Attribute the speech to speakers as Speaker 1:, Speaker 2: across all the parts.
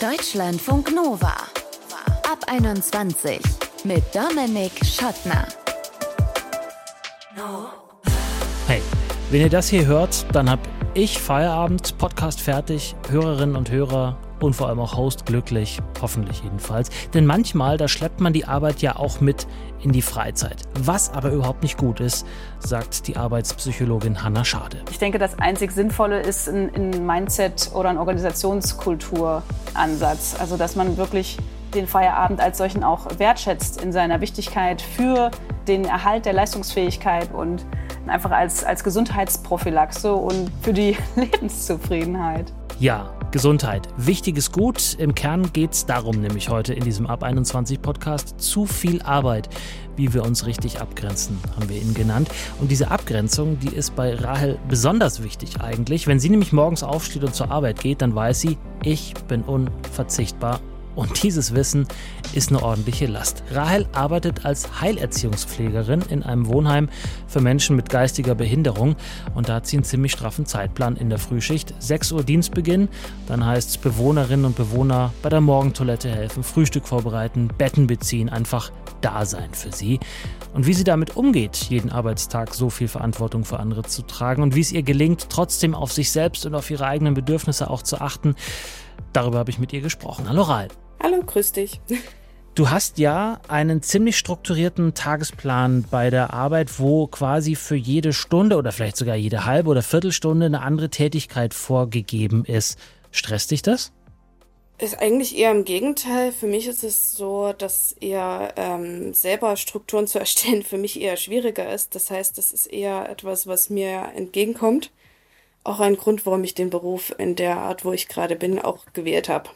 Speaker 1: Deutschlandfunk Nova. Ab 21 mit Dominik Schottner.
Speaker 2: Hey, wenn ihr das hier hört, dann hab ich Feierabend, Podcast fertig, Hörerinnen und Hörer und vor allem auch Host glücklich, hoffentlich jedenfalls. Denn manchmal, da schleppt man die Arbeit ja auch mit in die Freizeit. Was aber überhaupt nicht gut ist, sagt die Arbeitspsychologin Hanna Schade.
Speaker 3: Ich denke, das einzig Sinnvolle ist ein, ein Mindset oder ein Organisationskulturansatz. Also, dass man wirklich den Feierabend als solchen auch wertschätzt in seiner Wichtigkeit für den Erhalt der Leistungsfähigkeit und einfach als, als Gesundheitsprophylaxe und für die Lebenszufriedenheit.
Speaker 2: Ja, Gesundheit. Wichtiges Gut. Im Kern geht es darum, nämlich heute in diesem Ab 21 Podcast. Zu viel Arbeit, wie wir uns richtig abgrenzen, haben wir ihn genannt. Und diese Abgrenzung, die ist bei Rahel besonders wichtig eigentlich. Wenn sie nämlich morgens aufsteht und zur Arbeit geht, dann weiß sie, ich bin unverzichtbar und dieses Wissen ist eine ordentliche Last. Rahel arbeitet als Heilerziehungspflegerin in einem Wohnheim für Menschen mit geistiger Behinderung. Und da hat sie einen ziemlich straffen Zeitplan in der Frühschicht. 6 Uhr Dienstbeginn, dann heißt es Bewohnerinnen und Bewohner bei der Morgentoilette helfen, Frühstück vorbereiten, Betten beziehen, einfach da sein für sie. Und wie sie damit umgeht, jeden Arbeitstag so viel Verantwortung für andere zu tragen und wie es ihr gelingt, trotzdem auf sich selbst und auf ihre eigenen Bedürfnisse auch zu achten, darüber habe ich mit ihr gesprochen. Hallo Rahel.
Speaker 4: Hallo, grüß dich.
Speaker 2: Du hast ja einen ziemlich strukturierten Tagesplan bei der Arbeit, wo quasi für jede Stunde oder vielleicht sogar jede halbe oder Viertelstunde eine andere Tätigkeit vorgegeben ist. Stresst dich das?
Speaker 4: Ist eigentlich eher im Gegenteil. Für mich ist es so, dass eher ähm, selber Strukturen zu erstellen für mich eher schwieriger ist. Das heißt, das ist eher etwas, was mir entgegenkommt. Auch ein Grund, warum ich den Beruf in der Art, wo ich gerade bin, auch gewählt habe.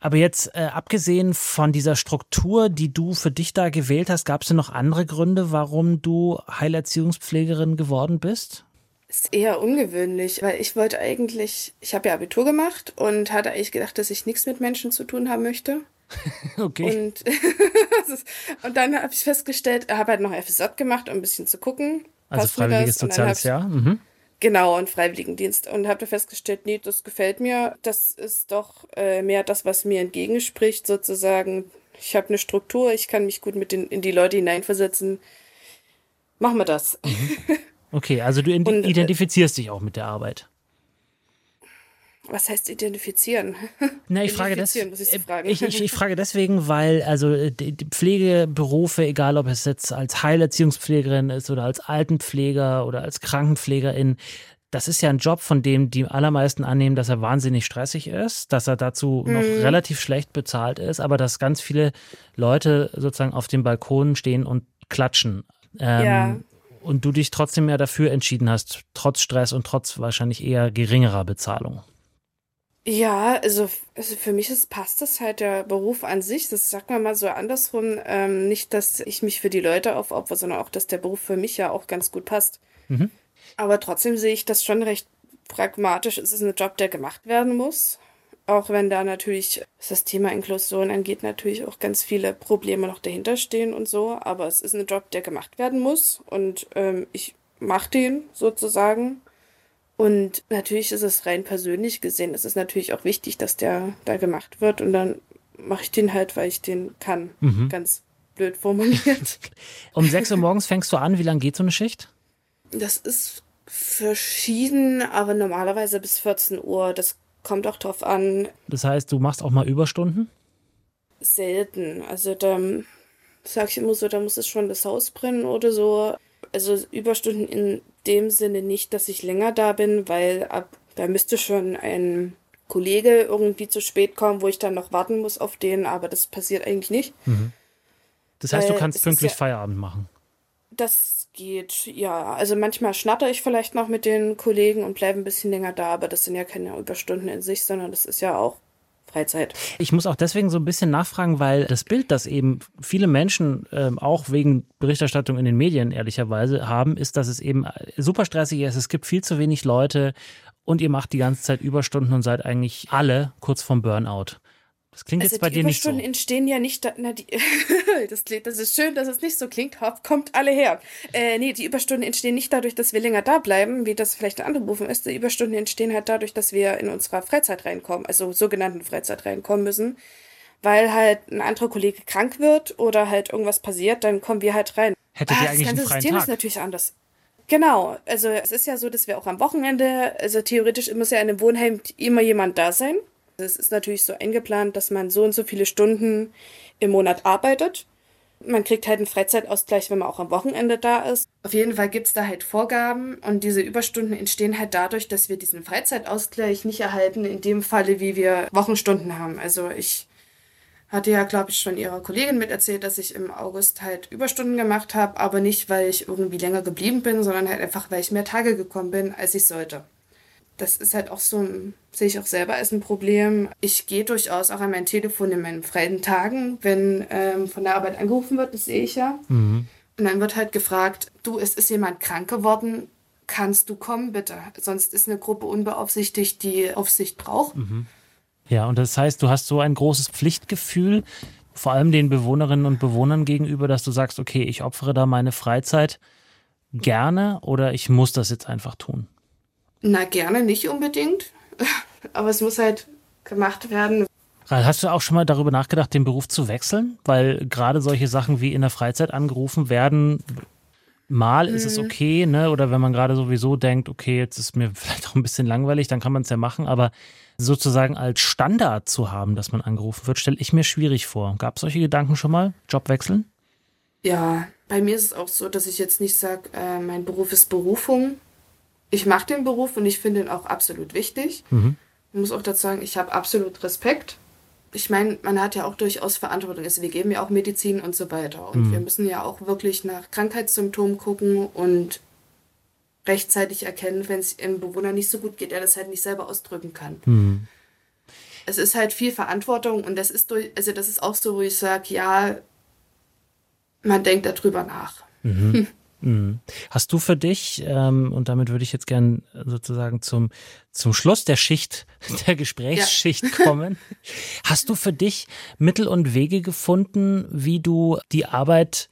Speaker 2: Aber jetzt äh, abgesehen von dieser Struktur, die du für dich da gewählt hast, gab es denn noch andere Gründe, warum du Heilerziehungspflegerin geworden bist?
Speaker 4: Ist eher ungewöhnlich, weil ich wollte eigentlich, ich habe ja Abitur gemacht und hatte eigentlich gedacht, dass ich nichts mit Menschen zu tun haben möchte.
Speaker 2: okay.
Speaker 4: Und, und dann habe ich festgestellt, habe halt noch FSJ gemacht, um ein bisschen zu gucken.
Speaker 2: Also freiwilliges soziales Jahr. Mhm.
Speaker 4: Genau, und Freiwilligendienst. Und habe festgestellt, nee, das gefällt mir. Das ist doch äh, mehr das, was mir entgegenspricht, sozusagen. Ich habe eine Struktur, ich kann mich gut mit den, in die Leute hineinversetzen. Machen wir das.
Speaker 2: Mhm. Okay, also du und, äh, identifizierst dich auch mit der Arbeit.
Speaker 4: Was heißt identifizieren?
Speaker 2: Na, ich frage das. Ich, ich, ich, ich, frage deswegen, weil also die Pflegeberufe, egal ob es jetzt als Heilerziehungspflegerin ist oder als Altenpfleger oder als Krankenpflegerin, das ist ja ein Job, von dem die allermeisten annehmen, dass er wahnsinnig stressig ist, dass er dazu mhm. noch relativ schlecht bezahlt ist, aber dass ganz viele Leute sozusagen auf dem Balkon stehen und klatschen. Ähm, ja. Und du dich trotzdem ja dafür entschieden hast, trotz Stress und trotz wahrscheinlich eher geringerer Bezahlung.
Speaker 4: Ja, also, also für mich ist, passt das halt der Beruf an sich. Das sagt man mal so andersrum. Ähm, nicht, dass ich mich für die Leute aufopfer, sondern auch, dass der Beruf für mich ja auch ganz gut passt. Mhm. Aber trotzdem sehe ich das schon recht pragmatisch. Es ist ein Job, der gemacht werden muss. Auch wenn da natürlich, was das Thema Inklusion angeht, natürlich auch ganz viele Probleme noch dahinter stehen und so. Aber es ist ein Job, der gemacht werden muss. Und ähm, ich mache den sozusagen. Und natürlich ist es rein persönlich gesehen, es ist natürlich auch wichtig, dass der da gemacht wird. Und dann mache ich den halt, weil ich den kann. Mhm. Ganz blöd formuliert.
Speaker 2: um 6 Uhr morgens fängst du an. Wie lange geht so eine Schicht?
Speaker 4: Das ist verschieden, aber normalerweise bis 14 Uhr. Das kommt auch drauf an.
Speaker 2: Das heißt, du machst auch mal Überstunden?
Speaker 4: Selten. Also da sag ich immer so, da muss es schon das Haus brennen oder so. Also Überstunden in dem Sinne nicht, dass ich länger da bin, weil ab da müsste schon ein Kollege irgendwie zu spät kommen, wo ich dann noch warten muss auf den, aber das passiert eigentlich nicht. Mhm.
Speaker 2: Das heißt, du kannst pünktlich ja, Feierabend machen.
Speaker 4: Das geht, ja. Also manchmal schnatter ich vielleicht noch mit den Kollegen und bleibe ein bisschen länger da, aber das sind ja keine Überstunden in sich, sondern das ist ja auch Freizeit.
Speaker 2: Ich muss auch deswegen so ein bisschen nachfragen, weil das Bild, das eben viele Menschen ähm, auch wegen Berichterstattung in den Medien ehrlicherweise haben, ist, dass es eben super stressig ist. Es gibt viel zu wenig Leute und ihr macht die ganze Zeit Überstunden und seid eigentlich alle kurz vorm Burnout. Das klingt
Speaker 4: also
Speaker 2: jetzt bei dir nicht so.
Speaker 4: Überstunden entstehen ja nicht, da, na, die, das, das ist schön, dass es nicht so klingt. Hopp, kommt alle her. Äh, nee, die Überstunden entstehen nicht dadurch, dass wir länger da bleiben, wie das vielleicht in anderen Berufen ist. Die Überstunden entstehen halt dadurch, dass wir in unserer Freizeit reinkommen, also sogenannten Freizeit reinkommen müssen. Weil halt ein anderer Kollege krank wird oder halt irgendwas passiert, dann kommen wir halt rein.
Speaker 2: Hättet
Speaker 4: Ah,
Speaker 2: ihr
Speaker 4: das
Speaker 2: eigentlich einen
Speaker 4: ganze
Speaker 2: freien
Speaker 4: System
Speaker 2: Tag?
Speaker 4: ist natürlich anders. Genau, also es ist ja so, dass wir auch am Wochenende, also theoretisch muss ja in einem Wohnheim immer jemand da sein. Es ist natürlich so eingeplant, dass man so und so viele Stunden im Monat arbeitet. Man kriegt halt einen Freizeitausgleich, wenn man auch am Wochenende da ist. Auf jeden Fall gibt's da halt Vorgaben und diese Überstunden entstehen halt dadurch, dass wir diesen Freizeitausgleich nicht erhalten, in dem Falle, wie wir Wochenstunden haben. Also ich hatte ja, glaube ich, schon ihrer Kollegin miterzählt, dass ich im August halt Überstunden gemacht habe, aber nicht, weil ich irgendwie länger geblieben bin, sondern halt einfach, weil ich mehr Tage gekommen bin, als ich sollte. Das ist halt auch so, sehe ich auch selber als ein Problem. Ich gehe durchaus auch an mein Telefon in meinen freien Tagen, wenn ähm, von der Arbeit angerufen wird, das sehe ich ja. Und dann wird halt gefragt, du, es ist jemand krank geworden, kannst du kommen bitte? Sonst ist eine Gruppe unbeaufsichtigt, die Aufsicht braucht.
Speaker 2: Ja, und das heißt, du hast so ein großes Pflichtgefühl, vor allem den Bewohnerinnen und Bewohnern gegenüber, dass du sagst, okay, ich opfere da meine Freizeit gerne oder ich muss das jetzt einfach tun.
Speaker 4: Na, gerne nicht unbedingt. Aber es muss halt gemacht werden.
Speaker 2: Hast du auch schon mal darüber nachgedacht, den Beruf zu wechseln? Weil gerade solche Sachen wie in der Freizeit angerufen werden, mal ist es okay, ne? Oder wenn man gerade sowieso denkt, okay, jetzt ist mir vielleicht auch ein bisschen langweilig, dann kann man es ja machen, aber sozusagen als Standard zu haben, dass man angerufen wird, stelle ich mir schwierig vor. Gab es solche Gedanken schon mal? Job wechseln?
Speaker 4: Ja, bei mir ist es auch so, dass ich jetzt nicht sage, äh, mein Beruf ist Berufung. Ich mache den Beruf und ich finde ihn auch absolut wichtig. Ich muss auch dazu sagen, ich habe absolut Respekt. Ich meine, man hat ja auch durchaus Verantwortung. Also wir geben ja auch Medizin und so weiter. Und wir müssen ja auch wirklich nach Krankheitssymptomen gucken und rechtzeitig erkennen, wenn es einem Bewohner nicht so gut geht, der das halt nicht selber ausdrücken kann. Es ist halt viel Verantwortung und das ist durch, also das ist auch so, wo ich sage, ja, man denkt darüber nach.
Speaker 2: Hast du für dich, ähm, und damit würde ich jetzt gern sozusagen zum, zum Schluss der Schicht, der Gesprächsschicht kommen, hast du für dich Mittel und Wege gefunden, wie du die Arbeit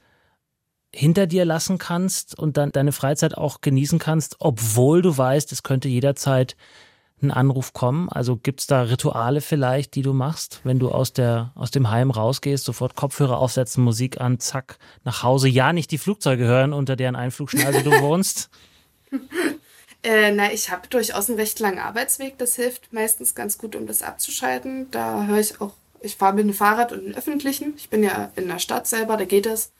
Speaker 2: hinter dir lassen kannst und dann deine Freizeit auch genießen kannst, obwohl du weißt, es könnte jederzeit ein Anruf kommen? Also gibt's da Rituale vielleicht, die du machst, wenn du aus, der, aus dem Heim rausgehst, sofort Kopfhörer aufsetzen, Musik an, zack, nach Hause. Ja, nicht die Flugzeuge hören, unter deren Einflugschneise du wohnst.
Speaker 4: Äh, na, ich habe durchaus einen recht langen Arbeitsweg. Das hilft meistens ganz gut, um das abzuschalten. Da höre ich auch, ich fahre mit dem Fahrrad und dem Öffentlichen. Ich bin ja in der Stadt selber, da geht das.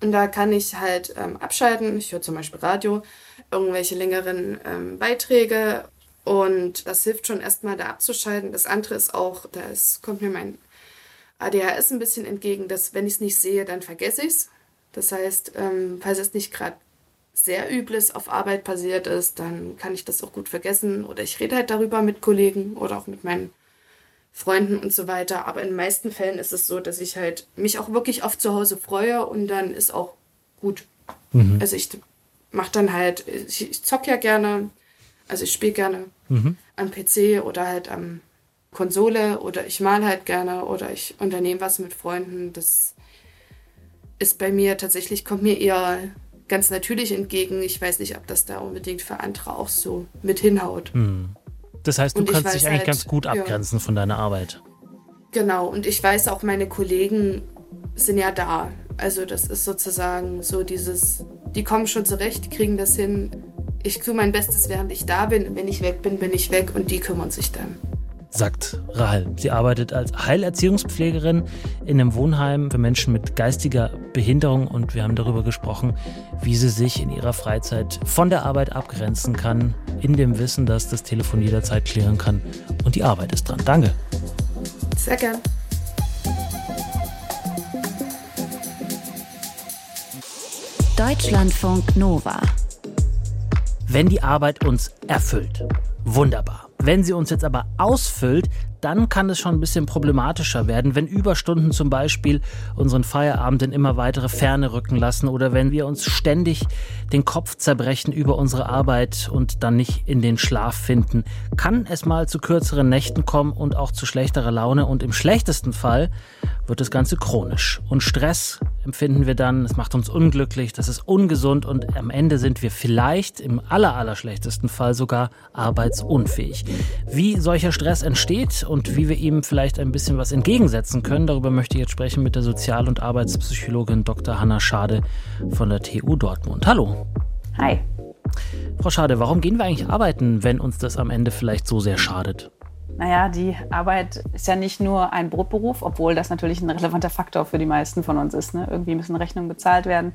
Speaker 4: Und da kann ich halt ähm, abschalten. Ich höre zum Beispiel Radio, irgendwelche längeren ähm, Beiträge. Und das hilft schon erstmal da abzuschalten. Das andere ist auch, da ist, kommt mir mein ADHS ein bisschen entgegen, dass wenn ich es nicht sehe, dann vergesse ich es. Das heißt, ähm, falls es nicht gerade sehr Übles auf Arbeit passiert ist, dann kann ich das auch gut vergessen. Oder ich rede halt darüber mit Kollegen oder auch mit meinen Freunden und so weiter. Aber in den meisten Fällen ist es so, dass ich halt mich auch wirklich auf zu Hause freue und dann ist auch gut. Also ich mache dann halt, ich, ich zock ja gerne, also ich spiele gerne am PC oder halt am Konsole oder ich mal halt gerne oder ich unternehme was mit Freunden. Das ist bei mir tatsächlich, kommt mir eher ganz natürlich entgegen. Ich weiß nicht, ob das da unbedingt für andere auch so mit hinhaut.
Speaker 2: Das heißt, du
Speaker 4: Und
Speaker 2: kannst dich eigentlich
Speaker 4: halt,
Speaker 2: ganz gut
Speaker 4: ja.
Speaker 2: abgrenzen von deiner Arbeit.
Speaker 4: Genau, und ich weiß auch, meine Kollegen sind ja da. Also das ist sozusagen so dieses, die kommen schon zurecht, kriegen das hin. Ich tue mein Bestes, während ich da bin. Und wenn ich weg bin, bin ich weg und die kümmern sich dann.
Speaker 2: sagt Rahel. Sie arbeitet als Heilerziehungspflegerin in einem Wohnheim für Menschen mit geistiger Behinderung und wir haben darüber gesprochen, wie sie sich in ihrer Freizeit von der Arbeit abgrenzen kann, in dem Wissen, dass das Telefon jederzeit klären kann und die Arbeit ist dran. Danke.
Speaker 4: Sehr gern.
Speaker 1: Deutschlandfunk Nova.
Speaker 2: Wenn die Arbeit uns erfüllt, wunderbar. Wenn sie uns jetzt aber ausfüllt, dann kann es schon ein bisschen problematischer werden, wenn Überstunden zum Beispiel unseren Feierabend in immer weitere Ferne rücken lassen oder wenn wir uns ständig den Kopf zerbrechen über unsere Arbeit und dann nicht in den Schlaf finden, kann es mal zu kürzeren Nächten kommen und auch zu schlechterer Laune und im schlechtesten Fall wird das Ganze chronisch. Und Stress empfinden wir dann, es macht uns unglücklich, das ist ungesund und am Ende sind wir vielleicht im aller, aller schlechtesten Fall sogar arbeitsunfähig. Wie solcher Stress entsteht und wie wir ihm vielleicht ein bisschen was entgegensetzen können, darüber möchte ich jetzt sprechen mit der Sozial- und Arbeitspsychologin Dr. Hanna Schade von der TU Dortmund. Hallo.
Speaker 3: Hi.
Speaker 2: Frau Schade, warum gehen wir eigentlich arbeiten, wenn uns das am Ende vielleicht so sehr schadet?
Speaker 3: Naja, die Arbeit ist ja nicht nur ein Brotberuf, obwohl das natürlich ein relevanter Faktor für die meisten von uns ist. Ne? Irgendwie müssen Rechnungen bezahlt werden.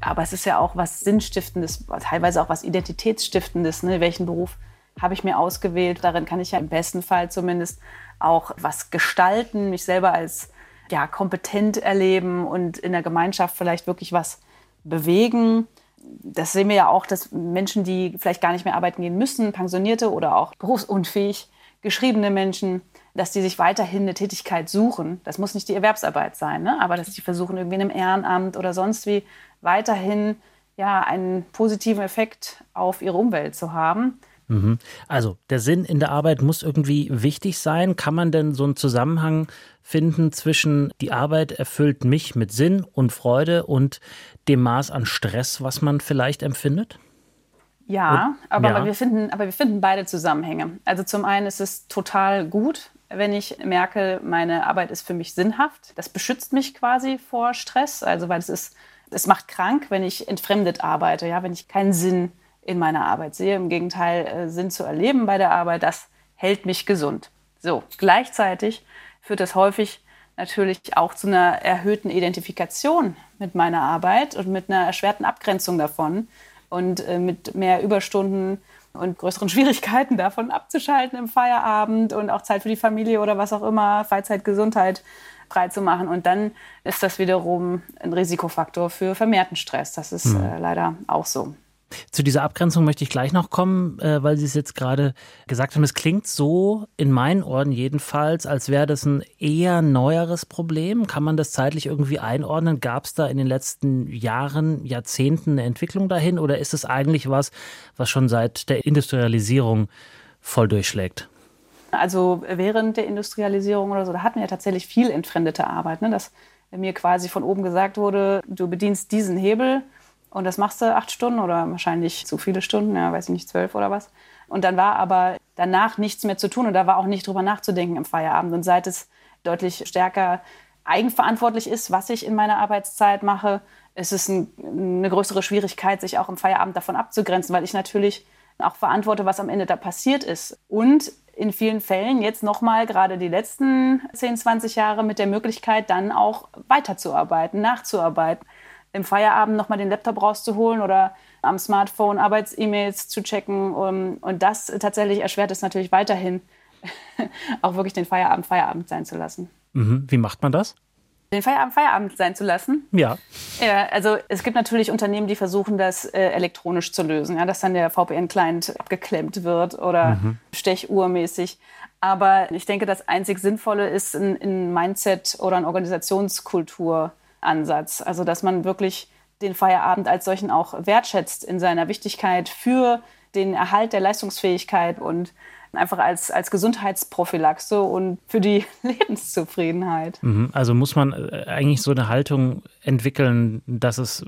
Speaker 3: Aber es ist ja auch was Sinnstiftendes, teilweise auch was Identitätsstiftendes. Ne? Welchen Beruf habe ich mir ausgewählt? Darin kann ich ja im besten Fall zumindest auch was gestalten, mich selber als ja, kompetent erleben und in der Gemeinschaft vielleicht wirklich was bewegen. Das sehen wir ja auch, dass Menschen, die vielleicht gar nicht mehr arbeiten gehen müssen, Pensionierte oder auch berufsunfähig, geschriebene Menschen, dass die sich weiterhin eine Tätigkeit suchen. Das muss nicht die Erwerbsarbeit sein, ne? aber dass die versuchen, irgendwie in einem Ehrenamt oder sonst wie weiterhin ja, einen positiven Effekt auf ihre Umwelt zu haben.
Speaker 2: Mhm. Also der Sinn in der Arbeit muss irgendwie wichtig sein. Kann man denn so einen Zusammenhang finden zwischen die Arbeit erfüllt mich mit Sinn und Freude und dem Maß an Stress, was man vielleicht empfindet?
Speaker 3: Ja, und, aber, ja. Wir finden, aber wir finden beide Zusammenhänge. Also zum einen ist es total gut, wenn ich merke, meine Arbeit ist für mich sinnhaft. Das beschützt mich quasi vor Stress, also weil es ist, es macht krank, wenn ich entfremdet arbeite, ja, wenn ich keinen Sinn in meiner Arbeit sehe. Im Gegenteil, äh, Sinn zu erleben bei der Arbeit, das hält mich gesund. So, gleichzeitig führt das häufig natürlich auch zu einer erhöhten Identifikation mit meiner Arbeit und mit einer erschwerten Abgrenzung davon und äh, mit mehr Überstunden und größeren Schwierigkeiten davon abzuschalten im Feierabend und auch Zeit für die Familie oder was auch immer, Freizeit, Gesundheit freizumachen. Und dann ist das wiederum ein Risikofaktor für vermehrten Stress. Das ist mhm. äh, leider auch so.
Speaker 2: Zu dieser Abgrenzung möchte ich gleich noch kommen, äh, weil Sie es jetzt gerade gesagt haben. Es klingt so in meinen Ohren jedenfalls, als wäre das ein eher neueres Problem. Kann man das zeitlich irgendwie einordnen? Gab es da in den letzten Jahren, Jahrzehnten eine Entwicklung dahin oder ist es eigentlich was, was schon seit der Industrialisierung voll durchschlägt?
Speaker 3: Also während der Industrialisierung oder so, da hatten wir ja tatsächlich viel entfremdete Arbeit. Ne? Dass mir quasi von oben gesagt wurde, du bedienst diesen Hebel und das machst du acht Stunden oder wahrscheinlich zu viele Stunden, ja, weiß ich nicht, zwölf oder was. Und dann war aber danach nichts mehr zu tun und da war auch nicht drüber nachzudenken im Feierabend. Und seit es deutlich stärker eigenverantwortlich ist, was ich in meiner Arbeitszeit mache, ist es ein, eine größere Schwierigkeit, sich auch im Feierabend davon abzugrenzen, weil ich natürlich auch verantworte, was am Ende da passiert ist. Und in vielen Fällen jetzt nochmal gerade die letzten 10, 20 Jahre mit der Möglichkeit, dann auch weiterzuarbeiten, nachzuarbeiten im Feierabend nochmal den Laptop rauszuholen oder am Smartphone Arbeits-E-Mails zu checken. Um, und das tatsächlich erschwert es natürlich weiterhin, auch wirklich den Feierabend Feierabend sein zu lassen.
Speaker 2: Mhm. Wie macht man das?
Speaker 3: Den Feierabend Feierabend sein zu lassen?
Speaker 2: Ja.
Speaker 3: Ja, also es gibt natürlich Unternehmen, die versuchen, das äh, elektronisch zu lösen, ja, dass dann der VPN-Client abgeklemmt wird oder mhm. stechuhrmäßig. Aber ich denke, das einzig Sinnvolle ist ein, ein Mindset oder eine Organisationskultur Ansatz. Also dass man wirklich den Feierabend als solchen auch wertschätzt in seiner Wichtigkeit für den Erhalt der Leistungsfähigkeit und einfach als, als Gesundheitsprophylaxe und für die Lebenszufriedenheit.
Speaker 2: Mhm. Also muss man äh, eigentlich so eine Haltung entwickeln, dass es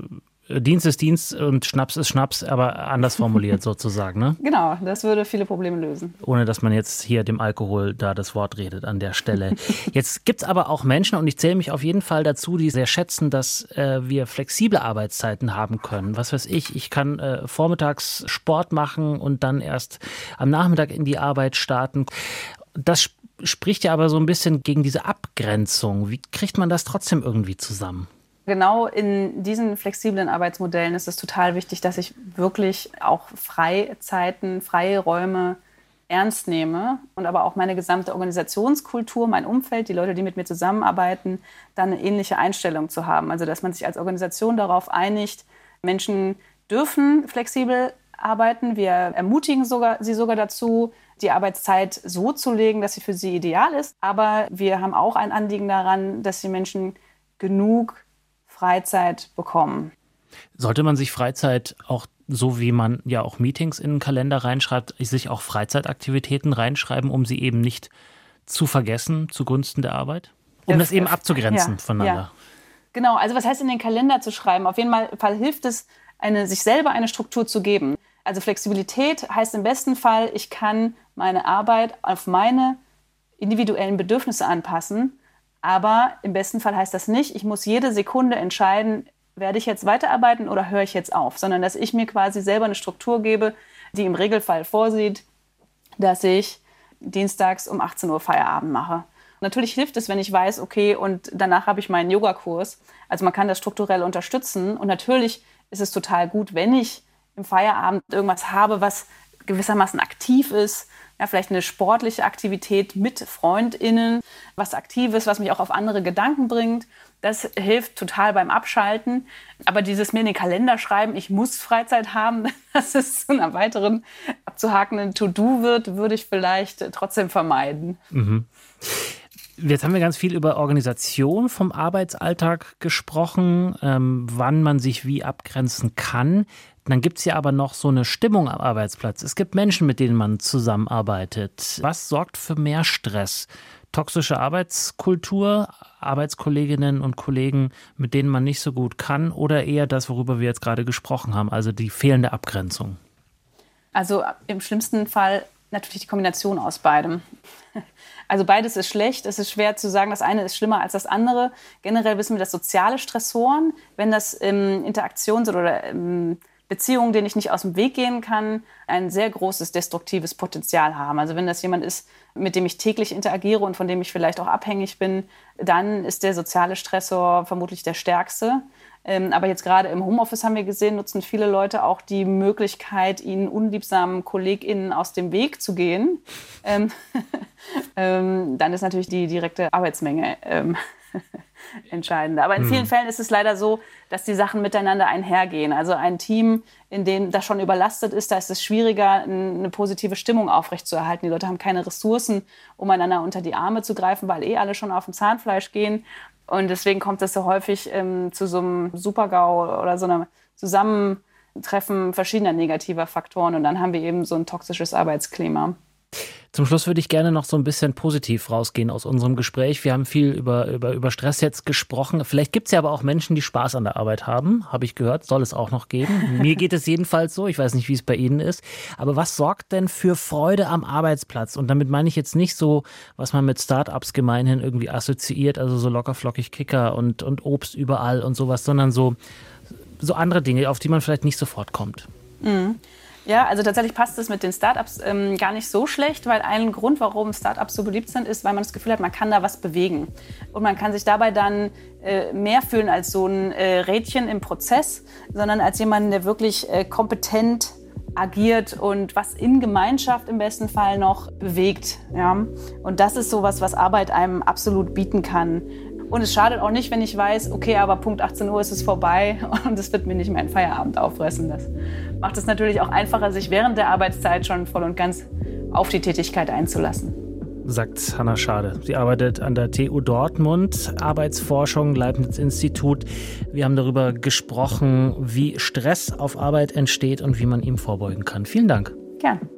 Speaker 2: Dienst ist Dienst und Schnaps ist Schnaps, aber anders formuliert sozusagen, ne?
Speaker 3: Genau, das würde viele Probleme lösen.
Speaker 2: Ohne dass man jetzt hier dem Alkohol da das Wort redet an der Stelle. Jetzt gibt es aber auch Menschen, und ich zähle mich auf jeden Fall dazu, die sehr schätzen, dass äh, wir flexible Arbeitszeiten haben können. Was weiß ich, ich kann äh, vormittags Sport machen und dann erst am Nachmittag in die Arbeit starten. Das spricht ja aber so ein bisschen gegen diese Abgrenzung. Wie kriegt man das trotzdem irgendwie zusammen?
Speaker 3: Genau in diesen flexiblen Arbeitsmodellen ist es total wichtig, dass ich wirklich auch Freizeiten, freie Räume ernst nehme und aber auch meine gesamte Organisationskultur, mein Umfeld, die Leute, die mit mir zusammenarbeiten, dann eine ähnliche Einstellung zu haben. Also dass man sich als Organisation darauf einigt, Menschen dürfen flexibel arbeiten. Wir ermutigen sogar, sie sogar dazu, die Arbeitszeit so zu legen, dass sie für sie ideal ist. Aber wir haben auch ein Anliegen daran, dass die Menschen genug Freizeit bekommen.
Speaker 2: Sollte man sich Freizeit auch so wie man ja auch Meetings in den Kalender reinschreibt, sich auch Freizeitaktivitäten reinschreiben, um sie eben nicht zu vergessen zugunsten der Arbeit? Um das, das eben abzugrenzen
Speaker 3: ja,
Speaker 2: voneinander.
Speaker 3: Ja. Genau, also was heißt in den Kalender zu schreiben? Auf jeden Fall hilft es, eine, sich selber eine Struktur zu geben. Also Flexibilität heißt im besten Fall, ich kann meine Arbeit auf meine individuellen Bedürfnisse anpassen. Aber im besten Fall heißt das nicht, ich muss jede Sekunde entscheiden, werde ich jetzt weiterarbeiten oder höre ich jetzt auf, sondern dass ich mir quasi selber eine Struktur gebe, die im Regelfall vorsieht, dass ich dienstags um 18 Uhr Feierabend mache. Natürlich hilft es, wenn ich weiß, okay, und danach habe ich meinen Yogakurs. Also man kann das strukturell unterstützen. Und natürlich ist es total gut, wenn ich im Feierabend irgendwas habe, was gewissermaßen aktiv ist, ja, vielleicht eine sportliche Aktivität mit FreundInnen, was Aktives, was mich auch auf andere Gedanken bringt. Das hilft total beim Abschalten. Aber dieses mir in den Kalender schreiben, ich muss Freizeit haben, dass es zu einer weiteren abzuhakenden To-Do wird, würde ich vielleicht trotzdem vermeiden.
Speaker 2: Mhm. Jetzt haben wir ganz viel über Organisation vom Arbeitsalltag gesprochen, ähm, wann man sich wie abgrenzen kann. Dann gibt es ja aber noch so eine Stimmung am Arbeitsplatz. Es gibt Menschen, mit denen man zusammenarbeitet. Was sorgt für mehr Stress? Toxische Arbeitskultur, Arbeitskolleginnen und Kollegen, mit denen man nicht so gut kann, oder eher das, worüber wir jetzt gerade gesprochen haben, also die fehlende Abgrenzung?
Speaker 3: Also im schlimmsten Fall natürlich die Kombination aus beidem. Also beides ist schlecht. Es ist schwer zu sagen, das eine ist schlimmer als das andere. Generell wissen wir, dass soziale Stressoren, wenn das ähm, Interaktion sind oder ähm, Beziehungen, denen ich nicht aus dem Weg gehen kann, ein sehr großes destruktives Potenzial haben. Also wenn das jemand ist, mit dem ich täglich interagiere und von dem ich vielleicht auch abhängig bin, dann ist der soziale Stressor vermutlich der stärkste. Ähm, aber jetzt gerade im Homeoffice haben wir gesehen, nutzen viele Leute auch die Möglichkeit, ihnen unliebsamen KollegInnen aus dem Weg zu gehen. Ähm, ähm, dann ist natürlich die direkte Arbeitsmenge entscheidender. Aber in vielen hm. Fällen ist es leider so, dass die Sachen miteinander einhergehen. Also ein Team, in dem das schon überlastet ist, da ist es schwieriger, eine positive Stimmung aufrechtzuerhalten. Die Leute haben keine Ressourcen, um einander unter die Arme zu greifen, weil eh alle schon auf dem Zahnfleisch gehen. Und deswegen kommt es so häufig ähm, zu so einem Supergau oder so einem Zusammentreffen verschiedener negativer Faktoren. Und dann haben wir eben so ein toxisches Arbeitsklima.
Speaker 2: Zum Schluss würde ich gerne noch so ein bisschen positiv rausgehen aus unserem Gespräch. Wir haben viel über, über, über Stress jetzt gesprochen. Vielleicht gibt es ja aber auch Menschen, die Spaß an der Arbeit haben, habe ich gehört, soll es auch noch geben. Mir geht es jedenfalls so. Ich weiß nicht, wie es bei Ihnen ist. Aber was sorgt denn für Freude am Arbeitsplatz? Und damit meine ich jetzt nicht so, was man mit Startups gemeinhin irgendwie assoziiert, also so lockerflockig Kicker und, und Obst überall und sowas, sondern so, so andere Dinge, auf die man vielleicht nicht sofort kommt.
Speaker 3: Mhm. Ja, also tatsächlich passt es mit den Startups ähm, gar nicht so schlecht, weil ein Grund, warum Startups so beliebt sind, ist, weil man das Gefühl hat, man kann da was bewegen. Und man kann sich dabei dann äh, mehr fühlen als so ein äh, Rädchen im Prozess, sondern als jemand, der wirklich äh, kompetent agiert und was in Gemeinschaft im besten Fall noch bewegt. Ja? Und das ist sowas, was Arbeit einem absolut bieten kann. Und es schadet auch nicht, wenn ich weiß, okay, aber Punkt 18 Uhr ist es vorbei und es wird mir nicht mehr ein Feierabend auffressen. Das macht es natürlich auch einfacher, sich während der Arbeitszeit schon voll und ganz auf die Tätigkeit einzulassen
Speaker 2: sagt Hanna Schade. Sie arbeitet an der TU Dortmund, Arbeitsforschung, Leibniz-Institut. Wir haben darüber gesprochen, wie Stress auf Arbeit entsteht und wie man ihm vorbeugen kann. Vielen Dank.
Speaker 3: Gern.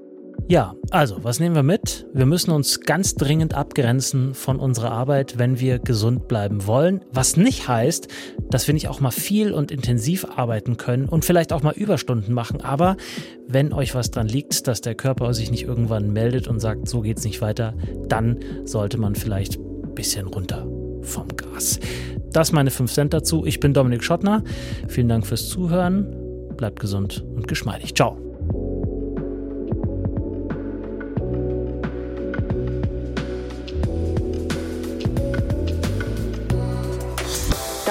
Speaker 2: Ja, also, was nehmen wir mit? Wir müssen uns ganz dringend abgrenzen von unserer Arbeit, wenn wir gesund bleiben wollen. Was nicht heißt, dass wir nicht auch mal viel und intensiv arbeiten können und vielleicht auch mal Überstunden machen. Aber wenn euch was dran liegt, dass der Körper sich nicht irgendwann meldet und sagt, so geht's nicht weiter, dann sollte man vielleicht ein bisschen runter vom Gas. Das meine 5 Cent dazu. Ich bin Dominik Schottner. Vielen Dank fürs Zuhören. Bleibt gesund und geschmeidig. Ciao.